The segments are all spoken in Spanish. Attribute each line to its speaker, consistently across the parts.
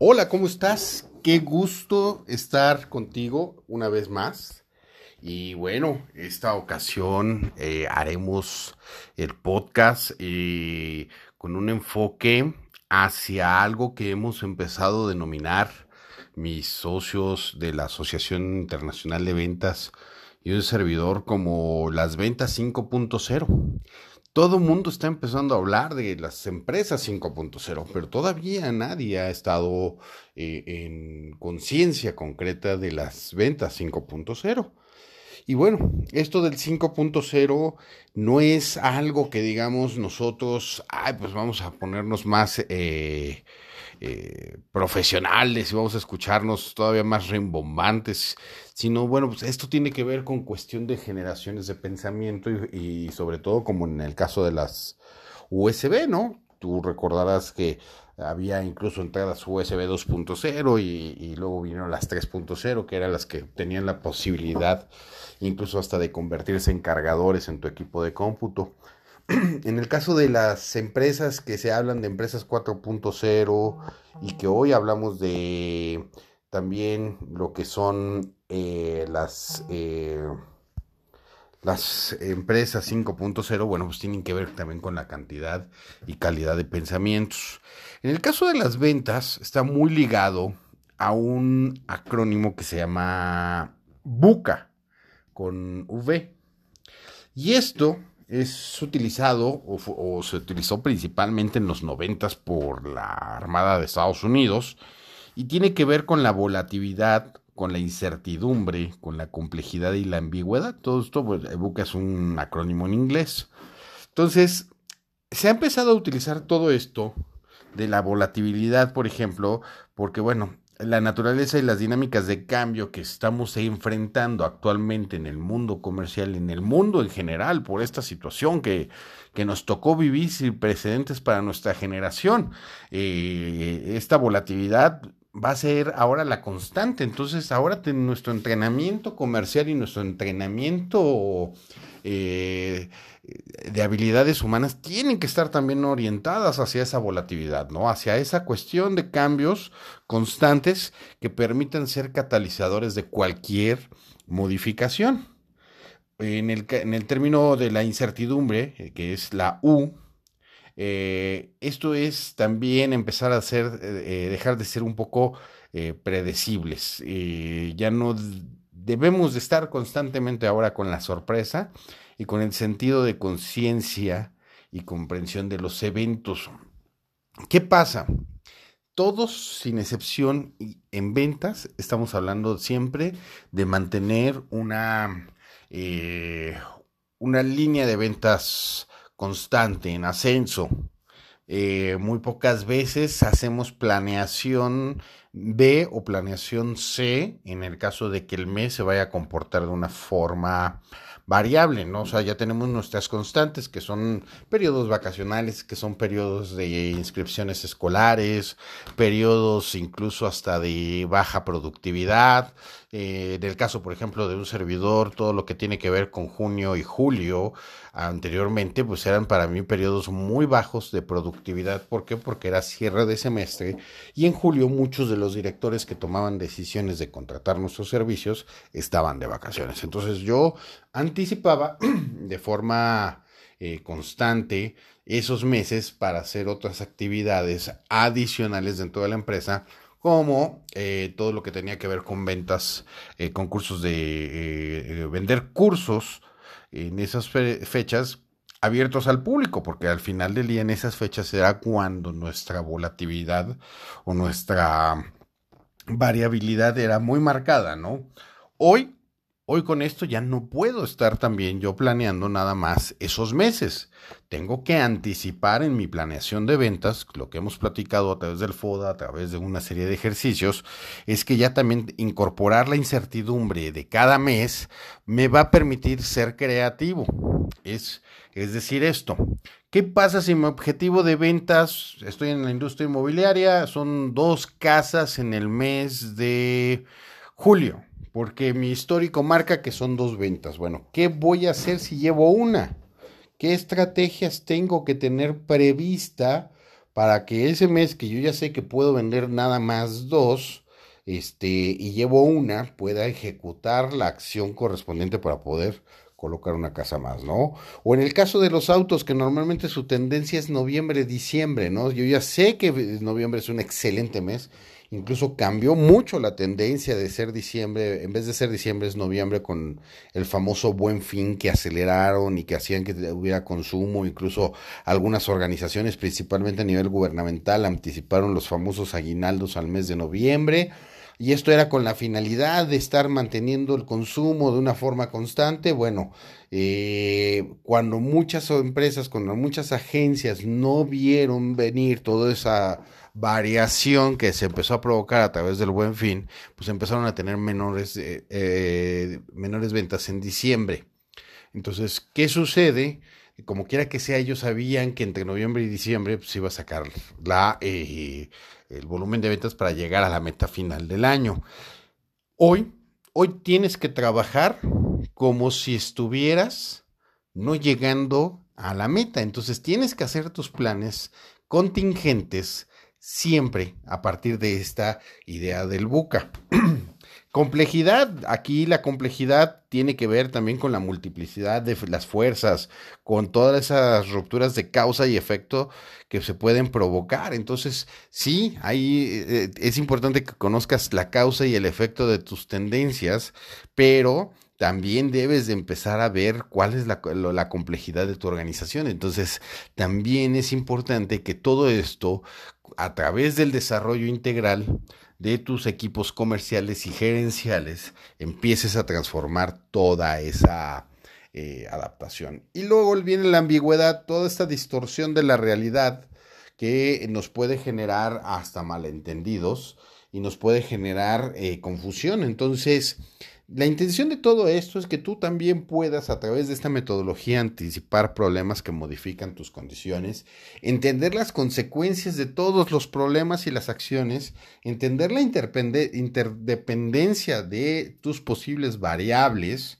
Speaker 1: Hola, ¿cómo estás? Qué gusto estar contigo una vez más. Y bueno, esta ocasión eh, haremos el podcast eh, con un enfoque hacia algo que hemos empezado a denominar mis socios de la Asociación Internacional de Ventas y un servidor como las ventas 5.0 todo el mundo está empezando a hablar de las empresas 5.0, pero todavía nadie ha estado eh, en conciencia concreta de las ventas 5.0. Y bueno, esto del 5.0 no es algo que digamos nosotros, ay, pues vamos a ponernos más eh, eh, profesionales y vamos a escucharnos todavía más rimbombantes, sino bueno, pues esto tiene que ver con cuestión de generaciones de pensamiento y, sobre todo como en el caso de las USB, ¿no? Tú recordarás que había incluso entradas USB 2.0 y, y, luego vinieron las 3.0, que eran las que tenían la posibilidad incluso hasta de convertirse en cargadores en tu equipo de cómputo. en el caso de las empresas que se hablan de empresas 4.0 y que hoy hablamos de también lo que son eh, las, eh, las empresas 5.0, bueno, pues tienen que ver también con la cantidad y calidad de pensamientos. En el caso de las ventas, está muy ligado a un acrónimo que se llama BUCA, con V. Y esto es utilizado o, se utilizó principalmente en los noventas por la Armada de Estados Unidos y tiene que ver con la volatilidad, con la incertidumbre, con la complejidad y la ambigüedad. Todo esto, pues, EBUCA es un acrónimo en inglés. Entonces, se ha empezado a utilizar todo esto de la volatilidad, por ejemplo, porque bueno, la naturaleza y las dinámicas de cambio que estamos enfrentando actualmente en el mundo comercial, en el mundo en general, por esta situación que, que nos tocó vivir sin precedentes para nuestra generación. Eh, esta volatilidad va a ser ahora la constante. Entonces, ahora nuestro entrenamiento comercial y nuestro entrenamiento eh, de habilidades humanas tienen que estar también orientadas hacia esa volatilidad, ¿no? Hacia esa cuestión de cambios constantes que permitan ser catalizadores de cualquier modificación. En el, en el término de la incertidumbre, eh, que es la U, eh, esto es también empezar a ser, dejar de ser un poco predecibles. ya no debemos de estar constantemente ahora con la sorpresa y con el sentido de conciencia y comprensión de los eventos. ¿Qué pasa? Todos, sin excepción, en ventas, estamos hablando siempre de mantener una, eh, una línea de ventas constante, en ascenso. Eh, muy pocas veces hacemos planeación B o planeación C en el caso de que el mes se vaya a comportar de una forma variable, ¿no? O sea, ya tenemos nuestras constantes, que son periodos vacacionales, que son periodos de inscripciones escolares, periodos incluso hasta de baja productividad. Eh, en el caso, por ejemplo, de un servidor, todo lo que tiene que ver con junio y julio, anteriormente, pues eran para mí periodos muy bajos de productividad. ¿Por qué? Porque era cierre de semestre y en julio muchos de los directores que tomaban decisiones de contratar nuestros servicios estaban de vacaciones. Entonces yo anticipaba de forma eh, constante esos meses para hacer otras actividades adicionales dentro de la empresa como eh, todo lo que tenía que ver con ventas, eh, concursos de vender cursos en esas fechas abiertos al público, porque al final del día en esas fechas será cuando nuestra volatilidad o nuestra variabilidad era muy marcada, ¿no? Hoy Hoy con esto ya no puedo estar también yo planeando nada más esos meses. Tengo que anticipar en mi planeación de ventas, lo que hemos platicado a través del FODA, a través de una serie de ejercicios, es que ya también incorporar la incertidumbre de cada mes me va a permitir ser creativo. Es, es decir, esto. ¿Qué pasa si mi objetivo de ventas, estoy en la industria inmobiliaria, son dos casas en el mes de julio? Porque mi histórico marca que son dos ventas. Bueno, ¿qué voy a hacer si llevo una? ¿Qué estrategias tengo que tener prevista para que ese mes que yo ya sé que puedo vender nada más dos, este, y llevo una, pueda ejecutar la acción correspondiente para poder colocar una casa más, ¿no? O en el caso de los autos, que normalmente su tendencia es noviembre, diciembre, ¿no? Yo ya sé que noviembre es un excelente mes, incluso cambió mucho la tendencia de ser diciembre, en vez de ser diciembre es noviembre con el famoso buen fin que aceleraron y que hacían que hubiera consumo, incluso algunas organizaciones, principalmente a nivel gubernamental, anticiparon los famosos aguinaldos al mes de noviembre y esto era con la finalidad de estar manteniendo el consumo de una forma constante. Bueno, eh, cuando muchas empresas, cuando muchas agencias no vieron venir toda esa variación que se empezó a provocar a través del buen fin, pues empezaron a tener menores, eh, eh, menores ventas en diciembre. Entonces, ¿qué sucede? Como quiera que sea, ellos sabían que entre noviembre y diciembre pues, se iba a sacar la, el volumen de ventas para llegar a la meta final del año. Hoy, hoy tienes que trabajar como si estuvieras no llegando a la meta. Entonces tienes que hacer tus planes contingentes siempre a partir de esta idea del buca. Complejidad, aquí la complejidad tiene que ver también con la multiplicidad de las fuerzas, con todas esas rupturas de causa y efecto que se pueden provocar. Entonces, sí, ahí eh, es importante que conozcas la causa y el efecto de tus tendencias, pero también debes de empezar a ver cuál es la, la, complejidad de tu organización. Entonces, también es importante que todo esto, a través del desarrollo integral, de tus equipos comerciales y gerenciales empieces a transformar toda esa eh, adaptación. Y luego viene la ambigüedad, toda esta distorsión de la realidad que nos puede generar hasta malentendidos y nos puede generar eh, confusión. Entonces, la intención de todo esto es que tú también puedas a través de esta metodología anticipar problemas que modifican tus condiciones, entender las consecuencias de todos los problemas y las acciones, entender la interdependencia de tus posibles variables,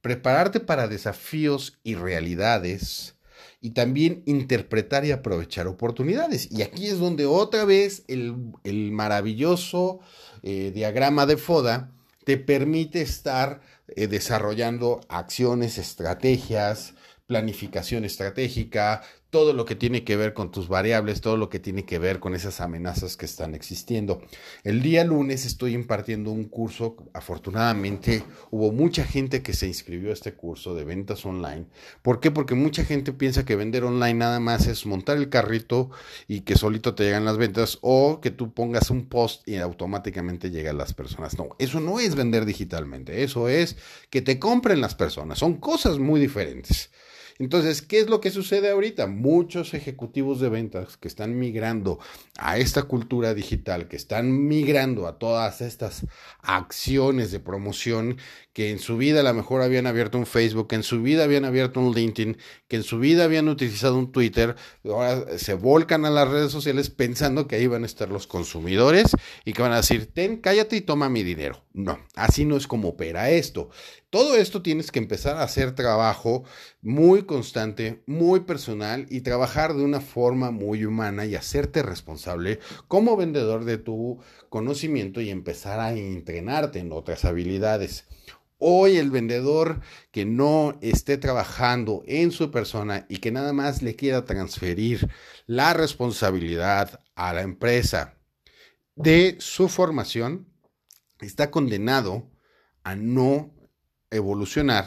Speaker 1: prepararte para desafíos y realidades y también interpretar y aprovechar oportunidades. Y aquí es donde otra vez el, maravilloso eh, diagrama de FODA te permite estar eh, desarrollando acciones, estrategias, planificación estratégica, todo lo que tiene que ver con tus variables, todo lo que tiene que ver con esas amenazas que están existiendo. El día lunes estoy impartiendo un curso, afortunadamente hubo mucha gente que se inscribió a este curso de ventas online. ¿Por qué? Porque mucha gente piensa que vender online nada más es montar el carrito y que solito te llegan las ventas o que tú pongas un post y automáticamente llegan las personas. No, eso no es vender digitalmente, eso es que te compren las personas, son cosas muy diferentes. Entonces, ¿qué es lo que sucede ahorita? Muchos ejecutivos de ventas que están migrando a esta cultura digital, que están migrando a todas estas acciones de promoción que en su vida a lo mejor habían abierto un Facebook, que en su vida habían abierto un LinkedIn, que en su vida habían utilizado un Twitter, ahora se volcan a las redes sociales pensando que ahí van a estar los consumidores y que van a decir, ten, cállate y toma mi dinero. No, así no es como opera esto. Todo esto tienes que empezar a hacer trabajo constante, muy personal y trabajar de una forma muy humana y hacerte responsable como vendedor de tu conocimiento y empezar a entrenarte en otras habilidades. Hoy el vendedor que no esté trabajando en su persona y que nada más le quiera transferir la responsabilidad a la empresa de su formación, está condenado a no evolucionar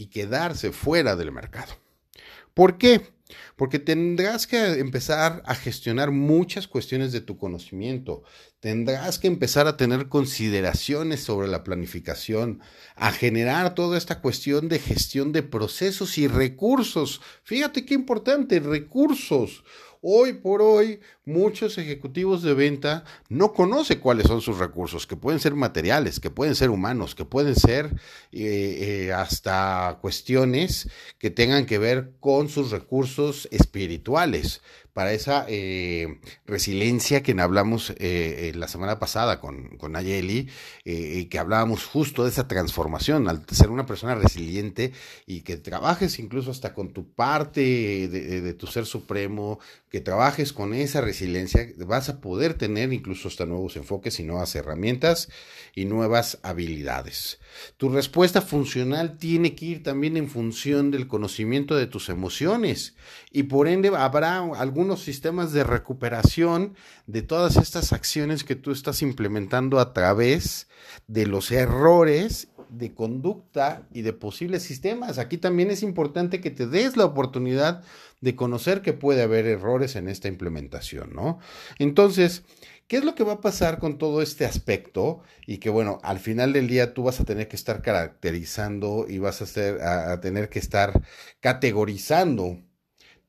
Speaker 1: y quedarse fuera del mercado. ¿Por qué? Porque tendrás que empezar a gestionar muchas cuestiones de tu conocimiento, tendrás que empezar a tener consideraciones sobre la planificación, a generar toda esta cuestión de gestión de procesos y recursos. Fíjate qué importante, recursos. Hoy por hoy, muchos ejecutivos de venta no conocen cuáles son sus recursos, que pueden ser materiales, que pueden ser humanos, que pueden ser eh, eh, hasta cuestiones que tengan que ver con sus recursos espirituales para esa eh, resiliencia que hablamos eh, la semana pasada con, con Ayeli, eh, que hablábamos justo de esa transformación, al ser una persona resiliente y que trabajes incluso hasta con tu parte de, de tu ser supremo, que trabajes con esa resiliencia, vas a poder tener incluso hasta nuevos enfoques y nuevas herramientas y nuevas habilidades. Tu respuesta funcional tiene que ir también en función del conocimiento de tus emociones y por ende habrá algunos sistemas de recuperación de todas estas acciones que tú estás implementando a través de los errores de conducta y de posibles sistemas. Aquí también es importante que te des la oportunidad de conocer que puede haber errores en esta implementación, ¿no? Entonces, ¿qué es lo que va a pasar con todo este aspecto? Y que, bueno, al final del día tú vas a tener que estar caracterizando y vas a tener que estar categorizando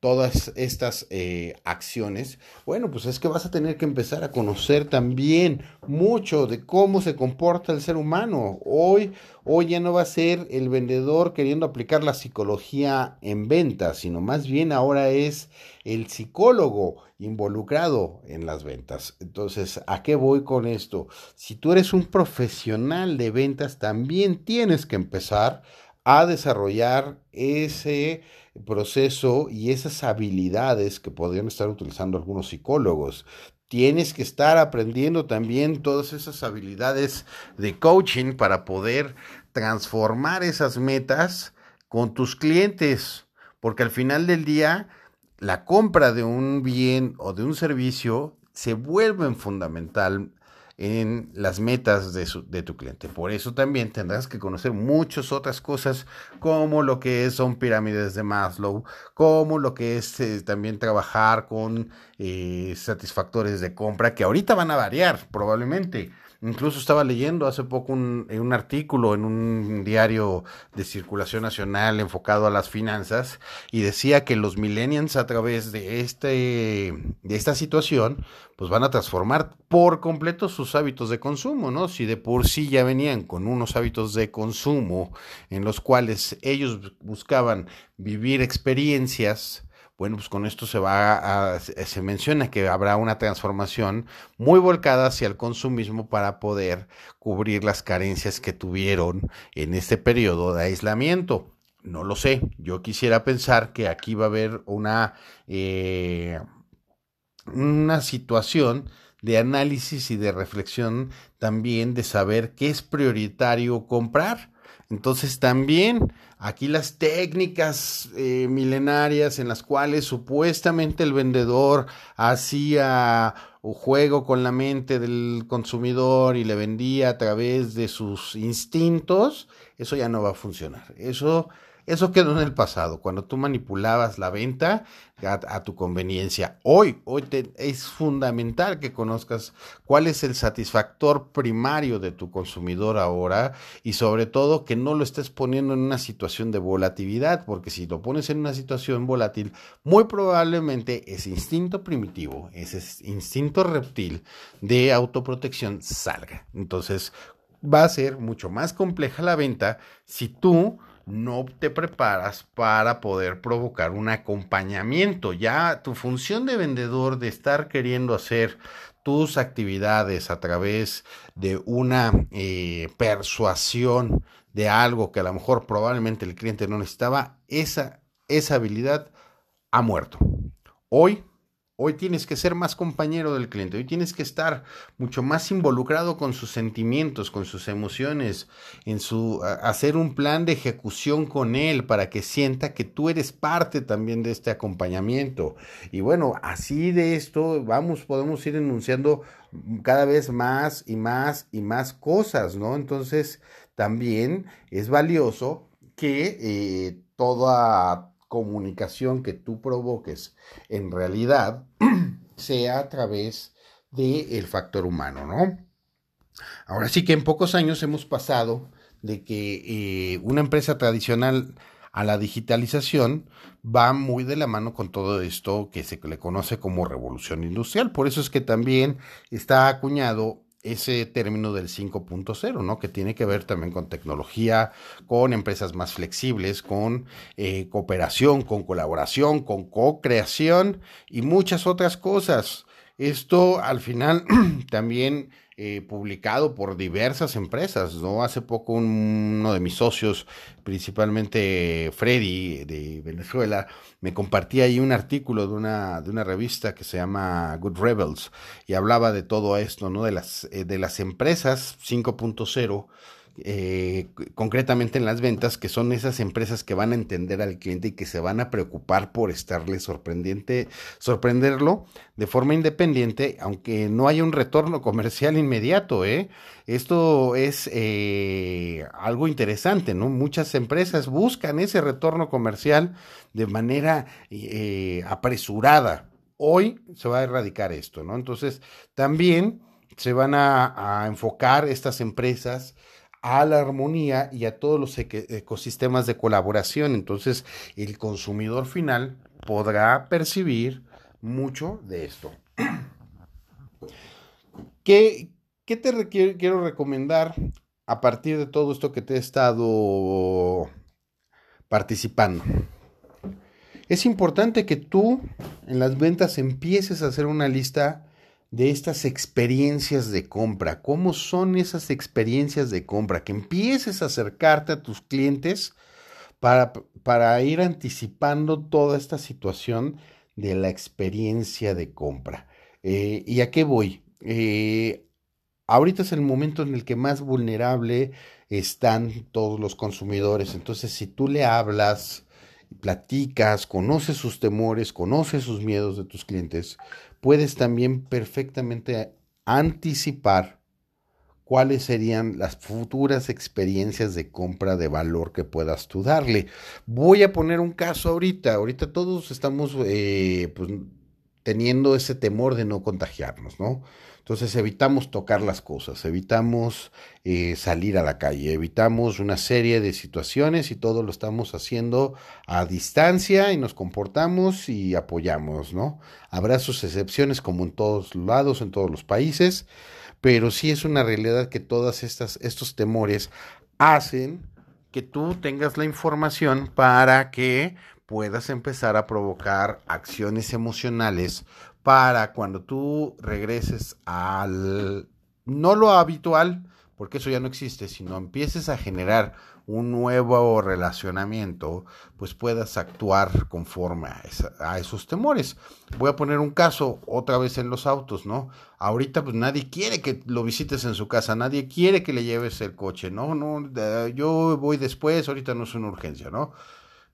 Speaker 1: todas estas eh, acciones, bueno, pues es que vas a tener que empezar a conocer también mucho de cómo se comporta el ser humano. Hoy, hoy ya no va a ser el vendedor queriendo aplicar la psicología en ventas, sino más bien ahora es el psicólogo involucrado en las ventas. Entonces, ¿a qué voy con esto? Si tú eres un profesional de ventas, también tienes que empezar a desarrollar ese proceso y esas habilidades que podrían estar utilizando algunos psicólogos. Tienes que estar aprendiendo también todas esas habilidades de coaching para poder transformar esas metas con tus clientes, porque al final del día la compra de un bien o de un servicio se vuelve fundamental en las metas de, de, tu cliente. Por eso también tendrás que conocer muchas otras cosas como lo que son pirámides de Maslow, como lo que es eh, también trabajar con eh, satisfactores de compra que ahorita van a variar probablemente. Incluso estaba leyendo hace poco un, eh, un, artículo en un diario de circulación nacional enfocado a las finanzas y decía que los millennials a través de, este, de esta situación pues van a transformar por completo sus hábitos de consumo, ¿no? Si de por sí ya venían con unos hábitos de consumo en los cuales ellos buscaban vivir experiencias, bueno, pues con esto se va a, se menciona que habrá una transformación muy volcada hacia el consumismo para poder cubrir las carencias que tuvieron en este periodo de aislamiento. No lo sé, yo quisiera pensar que aquí va a haber una, eh, una situación de análisis y de reflexión también de saber qué es prioritario comprar. Entonces también Aquí las técnicas eh, milenarias en las cuales supuestamente el vendedor hacía juego con la mente del consumidor y le vendía a través de sus instintos, eso ya no va a funcionar. Eso eso quedó en el pasado, cuando tú manipulabas la venta a, tu conveniencia. Hoy, hoy es fundamental que conozcas cuál es el satisfactor primario de tu consumidor ahora y sobre todo que no lo estés poniendo en una situación de volatilidad, porque si lo pones en una situación volátil, muy probablemente ese instinto primitivo, ese instinto reptil de autoprotección salga. Entonces, va a ser mucho más compleja la venta si tú no te preparas para poder provocar un acompañamiento. Ya tu función de vendedor, de estar queriendo hacer tus actividades a través de una eh, persuasión de algo que a lo mejor probablemente el cliente no necesitaba, esa, esa habilidad ha muerto. Hoy Hoy tienes que ser más compañero del cliente, hoy tienes que estar mucho más involucrado con sus sentimientos, con sus emociones, en su hacer un plan de ejecución con él para que sienta que tú eres parte también de este acompañamiento. Y bueno, así de esto vamos podemos ir enunciando cada vez más y más y más cosas, ¿no? Entonces, también es valioso que eh, toda comunicación que tú provoques en realidad sea a través del factor humano, ¿no? Ahora sí que en pocos años hemos pasado de que eh, una empresa tradicional a la digitalización va muy de la mano con todo esto que se le conoce como revolución industrial. Por eso es que también está acuñado ese término del 5.0, ¿no? Que tiene que ver también con tecnología, con empresas más flexibles, con eh, cooperación, con colaboración, con co-creación y muchas otras cosas. Esto al final también eh, publicado por diversas empresas, ¿no? Hace poco uno de mis socios, principalmente Freddy de Venezuela, me compartía ahí un artículo de una, de una revista que se llama Good Rebels y hablaba de todo esto, ¿no? De las, eh, de las empresas 5.0 eh, concretamente en las ventas, que son esas empresas que van a entender al cliente y que se van a preocupar por estarle sorprendiente, sorprenderlo de forma independiente, aunque no haya un retorno comercial inmediato, ¿eh? Esto es eh, algo interesante, ¿no? Muchas empresas buscan ese retorno comercial de manera apresurada. Hoy se va a erradicar esto, ¿no? Entonces, también se van a enfocar estas empresas a la armonía y a todos los ecosistemas de colaboración. Entonces, el consumidor final podrá percibir mucho de esto. ¿Qué, te quiero recomendar a partir de todo esto que te he estado participando? Es importante que tú en las ventas empieces a hacer una lista de estas experiencias de compra. ¿Cómo son esas experiencias de compra? Que empieces a acercarte a tus clientes para, para ir anticipando toda esta situación de la experiencia de compra. Eh, ¿Y a qué voy? Eh, ahorita es el momento en el que más vulnerable están todos los consumidores. Entonces, si tú le hablas, platicas, conoces sus temores, conoces sus miedos de tus clientes, puedes también perfectamente anticipar cuáles serían las futuras experiencias de compra de valor que puedas tú darle. Voy a poner un caso ahorita. Ahorita todos estamos eh, pues, teniendo ese temor de no contagiarnos, ¿no? Entonces evitamos tocar las cosas, evitamos eh, salir a la calle, evitamos una serie de situaciones y todo lo estamos haciendo a distancia y nos comportamos y apoyamos, ¿no? Habrá sus excepciones como en todos lados, en todos los países, pero sí es una realidad que todas estas estos temores hacen que tú tengas la información para que puedas empezar a provocar acciones emocionales para cuando tú regreses al, no lo habitual, porque eso ya no existe, sino empieces a generar un nuevo relacionamiento, pues puedas actuar conforme a, esos temores. Voy a poner un caso otra vez en los autos, ¿no? Ahorita pues nadie quiere que lo visites en su casa, nadie quiere que le lleves el coche, ¿no? No, yo voy después, ahorita no es una urgencia, ¿no?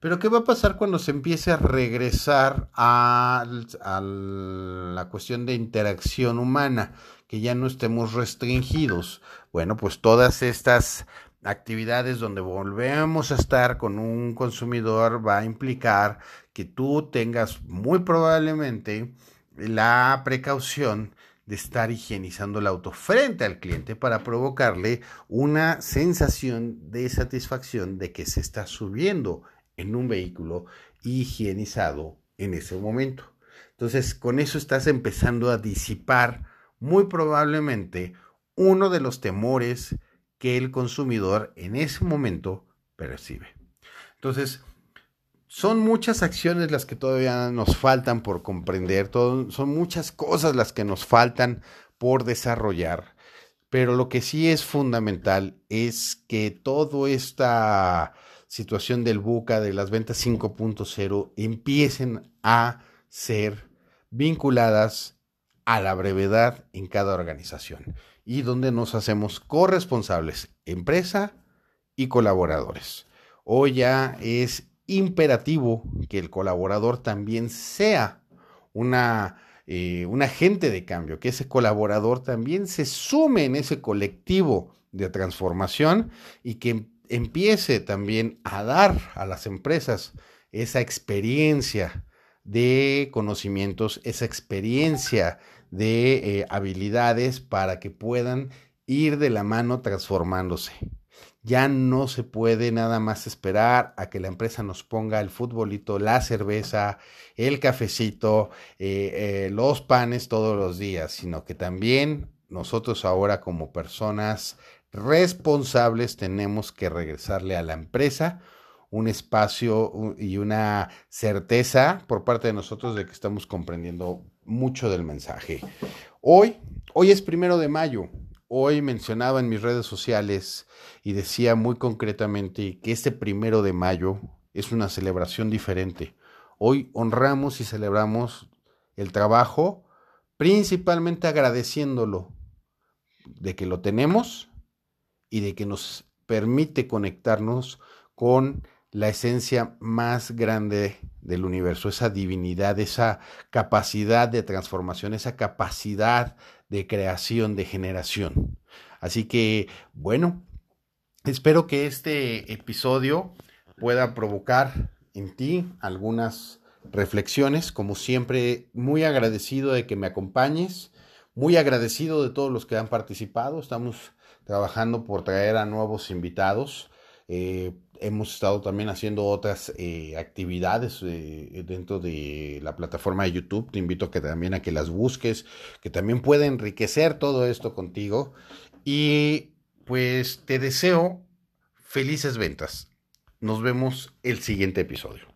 Speaker 1: Pero ¿qué va a pasar cuando se empiece a regresar a, la cuestión de interacción humana? Que ya no estemos restringidos. Bueno, pues todas estas actividades donde volvemos a estar con un consumidor va a implicar que tú tengas muy probablemente la precaución de estar higienizando el auto frente al cliente para provocarle una sensación de satisfacción de que se está subiendo en un vehículo higienizado en ese momento. Entonces, con eso estás empezando a disipar muy probablemente uno de los temores que el consumidor en ese momento percibe. Entonces, son muchas acciones las que todavía nos faltan por comprender, son muchas cosas las que nos faltan por desarrollar, pero lo que sí es fundamental es que todo esta situación del buca, de las ventas 5.0, empiecen a ser vinculadas a la brevedad en cada organización y donde nos hacemos corresponsables, empresa y colaboradores. Hoy ya es imperativo que el colaborador también sea una, eh, un agente de cambio, que ese colaborador también se sume en ese colectivo de transformación y que empiece también a dar a las empresas esa experiencia de conocimientos, esa experiencia de eh, habilidades para que puedan ir de la mano transformándose. Ya no se puede nada más esperar a que la empresa nos ponga el futbolito, la cerveza, el cafecito, eh, eh, los panes todos los días, sino que también nosotros ahora como personas responsables tenemos que regresarle a la empresa un espacio y una certeza por parte de nosotros de que estamos comprendiendo mucho del mensaje. Hoy, hoy es primero de mayo. Hoy mencionaba en mis redes sociales y decía muy concretamente que este primero de mayo es una celebración diferente. Hoy honramos y celebramos el trabajo, principalmente agradeciéndolo de que lo tenemos y de que nos permite conectarnos con la esencia más grande del universo, esa divinidad, esa capacidad de transformación, esa capacidad de creación, de generación. Así que, bueno, espero que este episodio pueda provocar en ti algunas reflexiones. Como siempre, muy agradecido de que me acompañes, muy agradecido de todos los que han participado. Estamos trabajando por traer a nuevos invitados. Eh, hemos estado también haciendo otras eh, actividades eh, dentro de la plataforma de YouTube. Te invito a que también a que las busques, que también puede enriquecer todo esto contigo. Y pues te deseo felices ventas. Nos vemos el siguiente episodio.